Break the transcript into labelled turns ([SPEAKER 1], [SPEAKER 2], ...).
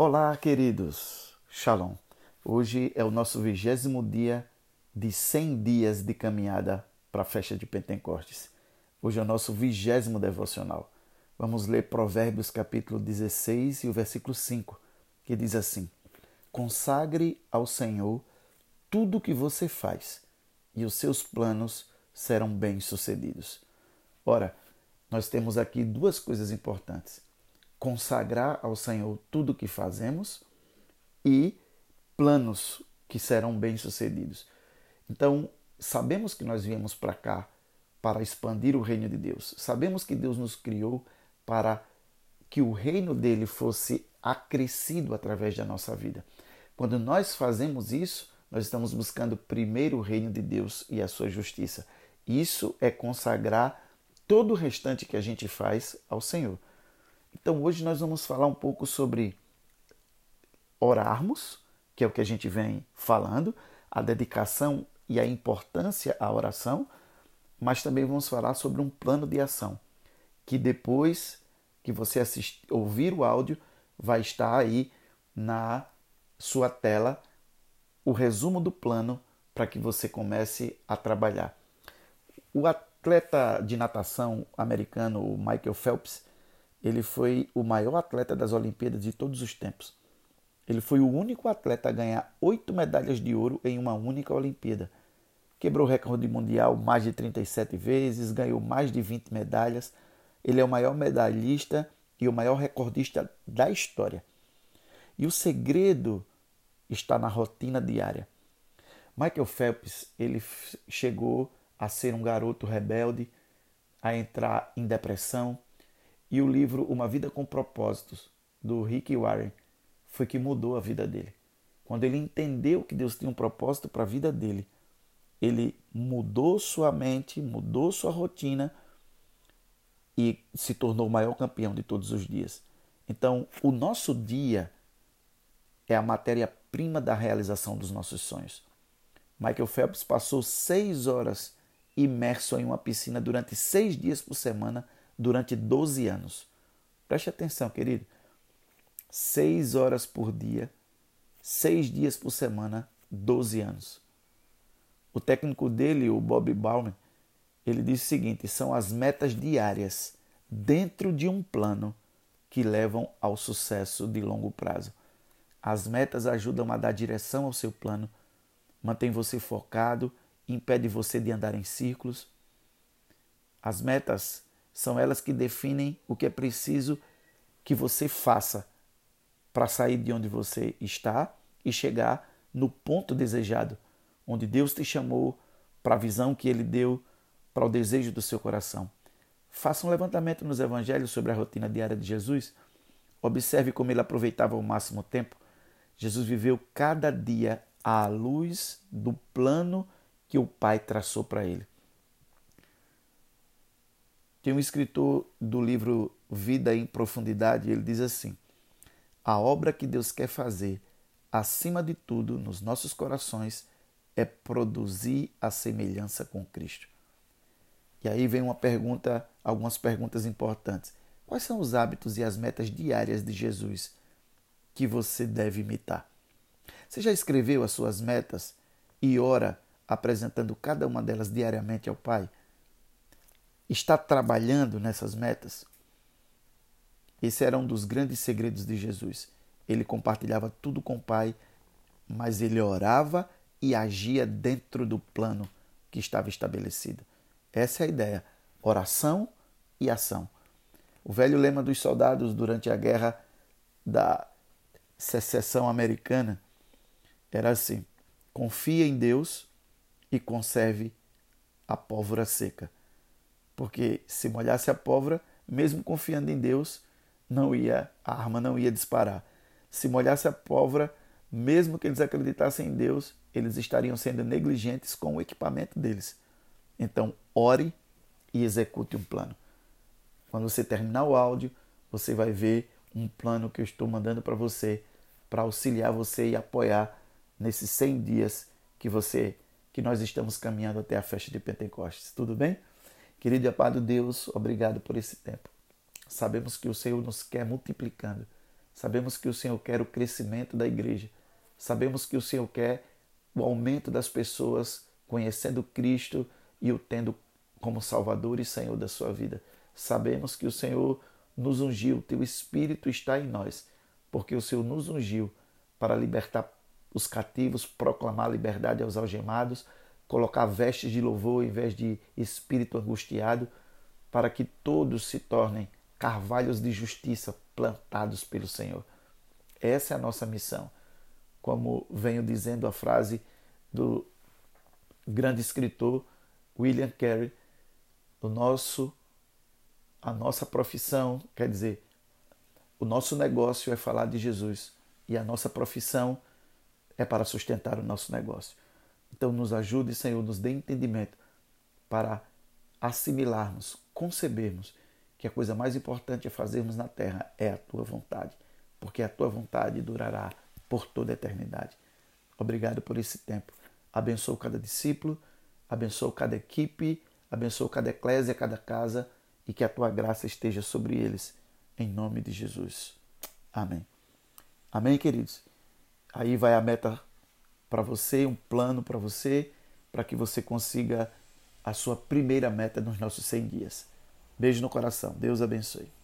[SPEAKER 1] Olá, queridos. Shalom. Hoje é o nosso vigésimo dia de 100 dias de caminhada para a festa de Pentecostes. Hoje é o nosso vigésimo devocional. Vamos ler Provérbios capítulo 16 e o versículo 5, que diz assim: Consagre ao Senhor tudo o que você faz, e os seus planos serão bem-sucedidos. Ora, nós temos aqui duas coisas importantes: consagrar ao Senhor tudo o que fazemos e planos que serão bem-sucedidos. Então, sabemos que nós viemos para cá para expandir o reino de Deus. Sabemos que Deus nos criou para que o reino dele fosse acrescido através da nossa vida. Quando nós fazemos isso, nós estamos buscando primeiro o reino de Deus e a sua justiça. Isso é consagrar todo o restante que a gente faz ao Senhor. Então hoje nós vamos falar um pouco sobre orarmos, que é o que a gente vem falando, a dedicação e a importância à oração, mas também vamos falar sobre um plano de ação, que depois que você assistir, ouvir o áudio, vai estar aí na sua tela o resumo do plano para que você comece a trabalhar. O atleta de natação americano Michael Phelps, ele foi o maior atleta das Olimpíadas de todos os tempos. Ele foi o único atleta a ganhar oito medalhas de ouro em uma única Olimpíada. Quebrou o recorde mundial mais de 37 vezes, ganhou mais de 20 medalhas. Ele é o maior medalhista e o maior recordista da história. E o segredo está na rotina diária. Michael Phelps, ele chegou a ser um garoto rebelde, a entrar em depressão, e o livro Uma Vida com Propósitos, do Rick Warren, foi que mudou a vida dele. Quando ele entendeu que Deus tinha um propósito para a vida dele, ele mudou sua mente, mudou sua rotina e se tornou o maior campeão de todos os dias. Então, o nosso dia é a matéria-prima da realização dos nossos sonhos. Michael Phelps passou seis horas imerso em uma piscina durante seis dias por semana durante 12 anos. Preste atenção, querido. Seis horas por dia, seis dias por semana, 12 anos. O técnico dele, o Bob Bauman, ele disse o seguinte: são as metas diárias dentro de um plano que levam ao sucesso de longo prazo. As metas ajudam a dar direção ao seu plano, mantém você focado, impede você de andar em círculos. As metas são elas que definem o que é preciso que você faça para sair de onde você está e chegar no ponto desejado, onde Deus te chamou para a visão que Ele deu, para o desejo do seu coração. Faça um levantamento nos evangelhos sobre a rotina diária de Jesus. Observe como ele aproveitava o máximo tempo. Jesus viveu cada dia à luz do plano que o Pai traçou para ele. Tem um escritor do livro Vida em Profundidade, ele diz assim: A obra que Deus quer fazer, acima de tudo, nos nossos corações, é produzir a semelhança com Cristo. E aí vem uma pergunta, algumas perguntas importantes. Quais são os hábitos e as metas diárias de Jesus que você deve imitar? Você já escreveu as suas metas e ora apresentando cada uma delas diariamente ao Pai? Está trabalhando nessas metas? Esse era um dos grandes segredos de Jesus. Ele compartilhava tudo com o Pai, mas ele orava e agia dentro do plano que estava estabelecido. Essa é a ideia: oração e ação. O velho lema dos soldados durante a guerra da secessão americana era assim: confia em Deus e conserve a pólvora seca porque se molhasse a pólvora, mesmo confiando em Deus, não ia a arma não ia disparar. Se molhasse a pólvora, mesmo que eles acreditassem em Deus, eles estariam sendo negligentes com o equipamento deles. Então, ore e execute um plano. Quando você terminar o áudio, você vai ver um plano que eu estou mandando para você para auxiliar você e apoiar nesses 100 dias que você que nós estamos caminhando até a festa de Pentecostes. Tudo bem? Querido e amado Deus, obrigado por esse tempo. Sabemos que o Senhor nos quer multiplicando. Sabemos que o Senhor quer o crescimento da igreja. Sabemos que o Senhor quer o aumento das pessoas conhecendo Cristo e o tendo como Salvador e Senhor da sua vida. Sabemos que o Senhor nos ungiu, teu Espírito está em nós, porque o Senhor nos ungiu para libertar os cativos, proclamar liberdade aos algemados, colocar vestes de louvor em vez de espírito angustiado, para que todos se tornem carvalhos de justiça plantados pelo Senhor. Essa é a nossa missão. Como venho dizendo a frase do grande escritor William Carey, o nosso a nossa profissão, quer dizer, o nosso negócio é falar de Jesus e a nossa profissão é para sustentar o nosso negócio. Então nos ajude, Senhor, nos dê entendimento para assimilarmos, concebermos que a coisa mais importante a fazermos na terra é a tua vontade, porque a tua vontade durará por toda a eternidade. Obrigado por esse tempo. Abençoa cada discípulo, abençoa cada equipe, abençoa cada eclésia, cada casa e que a tua graça esteja sobre eles, em nome de Jesus. Amém. Amém, queridos? Aí vai a meta para você, um plano para você, para que você consiga a sua primeira meta nos nossos 100 dias. Beijo no coração. Deus abençoe.